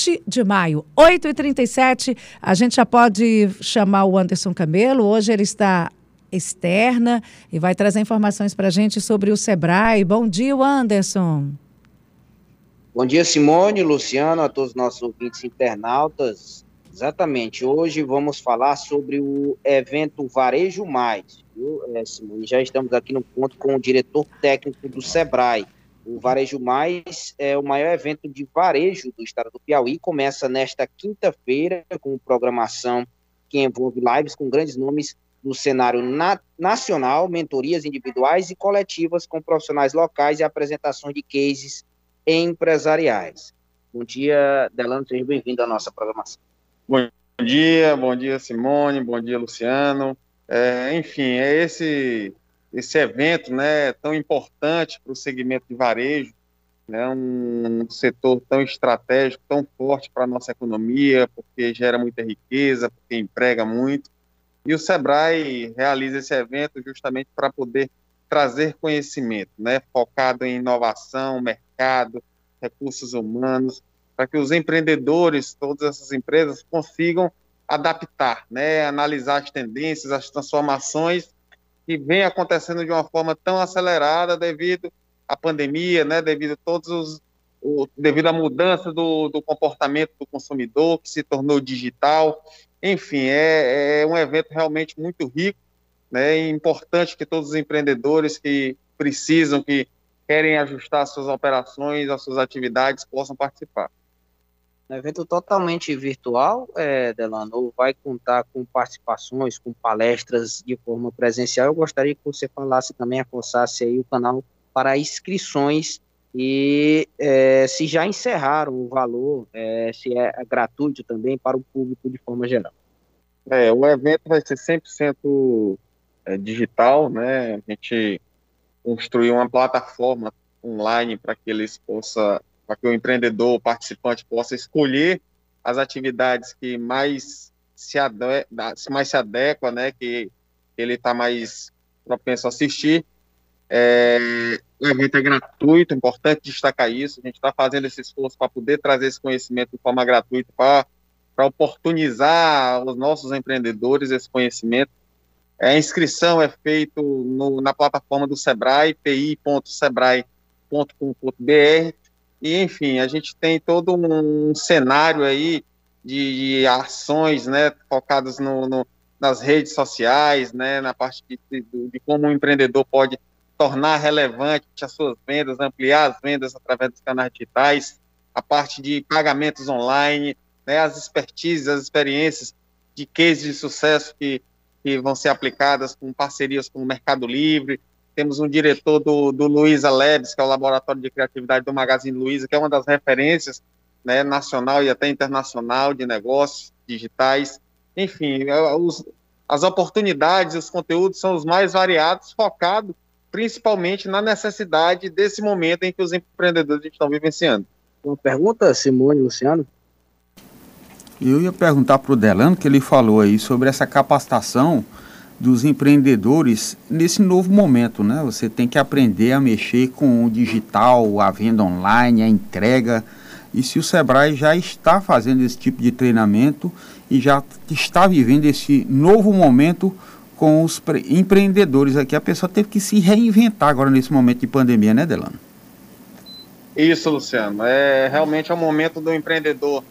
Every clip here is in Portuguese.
20 de maio, 8h37. A gente já pode chamar o Anderson Camelo. Hoje ele está externa e vai trazer informações para a gente sobre o Sebrae. Bom dia, Anderson. Bom dia, Simone, Luciano, a todos os nossos ouvintes internautas. Exatamente, hoje vamos falar sobre o evento Varejo Mais. É, Simone? Já estamos aqui no ponto com o diretor técnico do Sebrae. O Varejo Mais é o maior evento de varejo do estado do Piauí. Começa nesta quinta-feira com programação que envolve lives com grandes nomes do cenário na nacional, mentorias individuais e coletivas com profissionais locais e apresentações de cases empresariais. Bom dia, Delano, seja bem-vindo à nossa programação. Bom dia, bom dia, Simone, bom dia, Luciano. É, enfim, é esse esse evento, né, tão importante para o segmento de varejo, né, um setor tão estratégico, tão forte para a nossa economia, porque gera muita riqueza, porque emprega muito. E o Sebrae realiza esse evento justamente para poder trazer conhecimento, né, focado em inovação, mercado, recursos humanos, para que os empreendedores, todas essas empresas, consigam adaptar, né, analisar as tendências, as transformações que vem acontecendo de uma forma tão acelerada devido à pandemia, né, devido a todos os o, devido à mudança do, do comportamento do consumidor, que se tornou digital. Enfim, é, é um evento realmente muito rico, né, e importante que todos os empreendedores que precisam, que querem ajustar suas operações, as suas atividades, possam participar. Um evento totalmente virtual, é, Delano, vai contar com participações, com palestras de forma presencial. Eu gostaria que você falasse também, aconsasse aí o canal para inscrições e é, se já encerraram o valor, é, se é gratuito também para o público de forma geral. É, o evento vai ser 100% é, digital, né? A gente construiu uma plataforma online para que eles possam, para que o empreendedor, o participante possa escolher as atividades que mais se, ade mais se adequa, né? Que ele está mais propenso a assistir. É, o evento é gratuito, é importante destacar isso. A gente está fazendo esse esforço para poder trazer esse conhecimento de forma gratuita, para oportunizar os nossos empreendedores esse conhecimento. A inscrição é feita na plataforma do Sebrae, pi.sebrae.com.br, e enfim, a gente tem todo um cenário aí de, de ações, né, focadas no, no, nas redes sociais, né, na parte de, de, como o empreendedor pode tornar relevante as suas vendas, ampliar as vendas através dos canais digitais, a parte de pagamentos online, né, as expertises, as experiências de cases de sucesso que, que vão ser aplicadas com parcerias com o Mercado Livre. Temos um diretor do, do Luiza Labs, que é o laboratório de criatividade do Magazine Luiza, que é uma das referências né, nacional e até internacional de negócios digitais. Enfim, é, os, as oportunidades, os conteúdos são os mais variados, focado principalmente na necessidade desse momento em que os empreendedores estão vivenciando. Uma pergunta, Simone Luciano? Eu ia perguntar para o Delano, que ele falou aí sobre essa capacitação dos empreendedores nesse novo momento, né? Você tem que aprender a mexer com o digital, a venda online, a entrega. E se o Sebrae já está fazendo esse tipo de treinamento e já está vivendo esse novo momento com os empreendedores aqui. A pessoa teve que se reinventar agora nesse momento de pandemia, né, Delano? Isso, Luciano. É realmente é o momento do empreendedor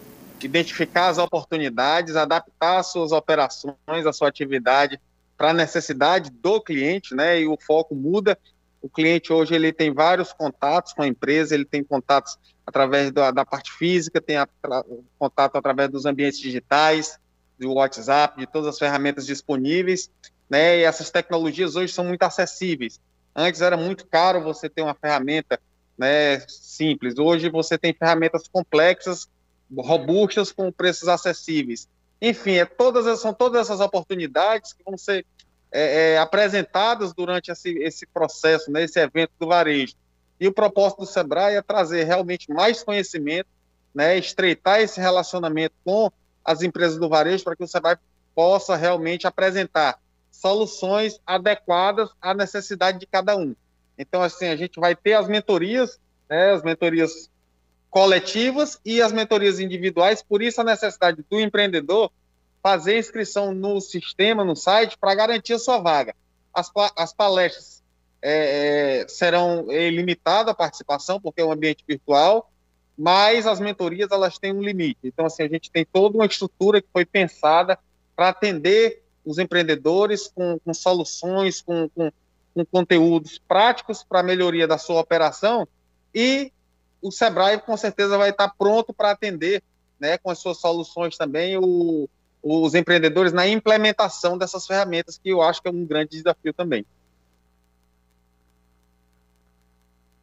identificar as oportunidades, adaptar as suas operações, a sua atividade para a necessidade do cliente, né? E o foco muda. O cliente hoje ele tem vários contatos com a empresa, ele tem contatos através da, da parte física, tem contato através dos ambientes digitais, do WhatsApp, de todas as ferramentas disponíveis né? E essas tecnologias hoje são muito acessíveis. Antes era muito caro você ter uma ferramenta, né, simples. Hoje você tem ferramentas complexas, robustas com preços acessíveis. Enfim, é todas são todas essas oportunidades que vão ser é, é, apresentadas durante esse, esse processo, né, esse evento do varejo. E o propósito do Sebrae é trazer realmente mais conhecimento, né, estreitar esse relacionamento com as empresas do varejo para que o Sebrae possa realmente apresentar soluções adequadas à necessidade de cada um. Então, assim, a gente vai ter as mentorias, né, as mentorias coletivas e as mentorias individuais, por isso a necessidade do empreendedor fazer inscrição no sistema, no site, para garantir a sua vaga. As, as palestras é, é, serão ilimitadas a participação, porque é um ambiente virtual, mas as mentorias elas têm um limite. Então, assim, a gente tem toda uma estrutura que foi pensada para atender os empreendedores com, com soluções, com, com, com conteúdos práticos para a melhoria da sua operação e o Sebrae com certeza vai estar pronto para atender, né, com as suas soluções também, o, os empreendedores na implementação dessas ferramentas, que eu acho que é um grande desafio também.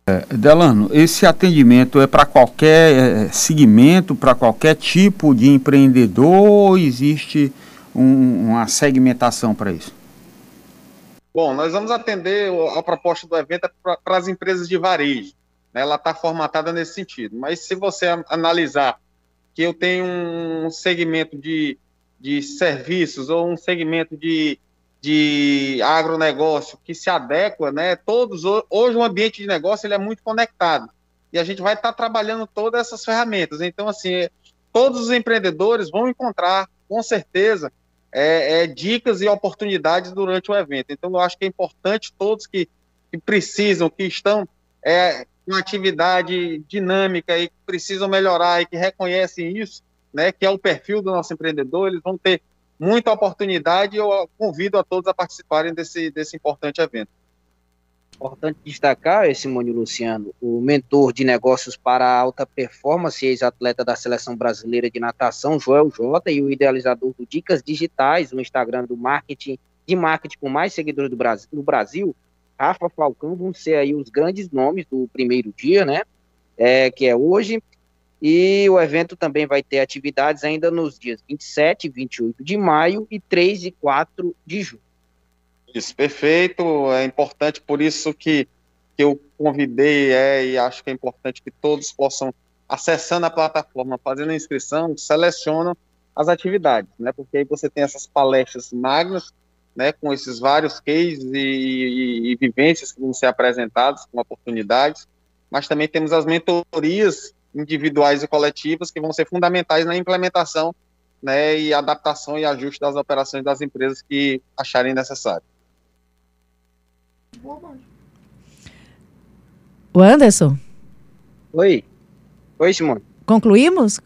É, Delano, esse atendimento é para qualquer é, segmento, para qualquer tipo de empreendedor ou existe um, uma segmentação para isso? Bom, nós vamos atender a proposta do evento para as empresas de varejo. Né? Ela está formatada nesse sentido. Mas se você analisar que eu tenho um segmento de, de serviços ou um segmento de de agronegócio que se adequa, né? Todos hoje o ambiente de negócio ele é muito conectado e a gente vai estar tá trabalhando todas essas ferramentas. Então, assim, todos os empreendedores vão encontrar, com certeza, é, é, dicas e oportunidades durante o evento. Então, eu acho que é importante todos que, que precisam, que estão é, com atividade dinâmica e que precisam melhorar e que reconhecem isso, né? Que é o perfil do nosso empreendedor, eles vão ter muita oportunidade eu convido a todos a participarem desse, desse importante evento. Importante destacar, Simone Luciano, o mentor de negócios para alta performance, ex-atleta da Seleção Brasileira de Natação, Joel Jota, e o idealizador do Dicas Digitais, o Instagram do marketing, de marketing com mais seguidores do Brasil, no Brasil, Rafa Falcão, vão ser aí os grandes nomes do primeiro dia, né? É, que é hoje. E o evento também vai ter atividades ainda nos dias 27 e 28 de maio e 3 e 4 de junho. Isso, perfeito. É importante, por isso que, que eu convidei, é, e acho que é importante que todos possam, acessando a plataforma, fazendo a inscrição, selecionam as atividades, né? Porque aí você tem essas palestras magnas, né? Com esses vários cases e, e, e vivências que vão ser apresentadas com oportunidades, mas também temos as mentorias individuais e coletivas que vão ser fundamentais na implementação né, e adaptação e ajuste das operações das empresas que acharem necessário. O Anderson? Oi. Oi, Simone. Concluímos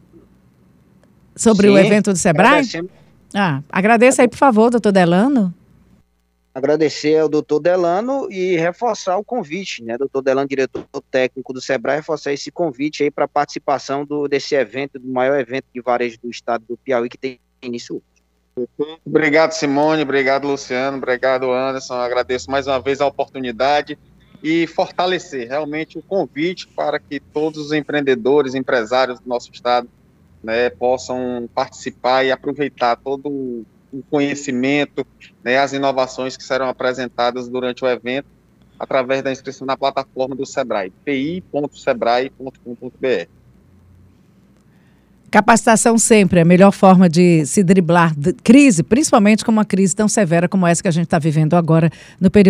sobre Sim, o evento do Sebrae? Ah, agradeça aí, por favor, doutor Delano agradecer ao doutor Delano e reforçar o convite, né, doutor Delano, diretor técnico do SEBRAE, reforçar esse convite aí para participação do, desse evento, do maior evento de varejo do estado do Piauí, que tem início hoje. Obrigado, Simone, obrigado, Luciano, obrigado, Anderson, agradeço mais uma vez a oportunidade e fortalecer realmente o convite para que todos os empreendedores, empresários do nosso estado né, possam participar e aproveitar todo o conhecimento, né, as inovações que serão apresentadas durante o evento através da inscrição na plataforma do Sebrae, pi.sebrae.com.br. Capacitação sempre é a melhor forma de se driblar de crise, principalmente com uma crise tão severa como essa que a gente está vivendo agora no período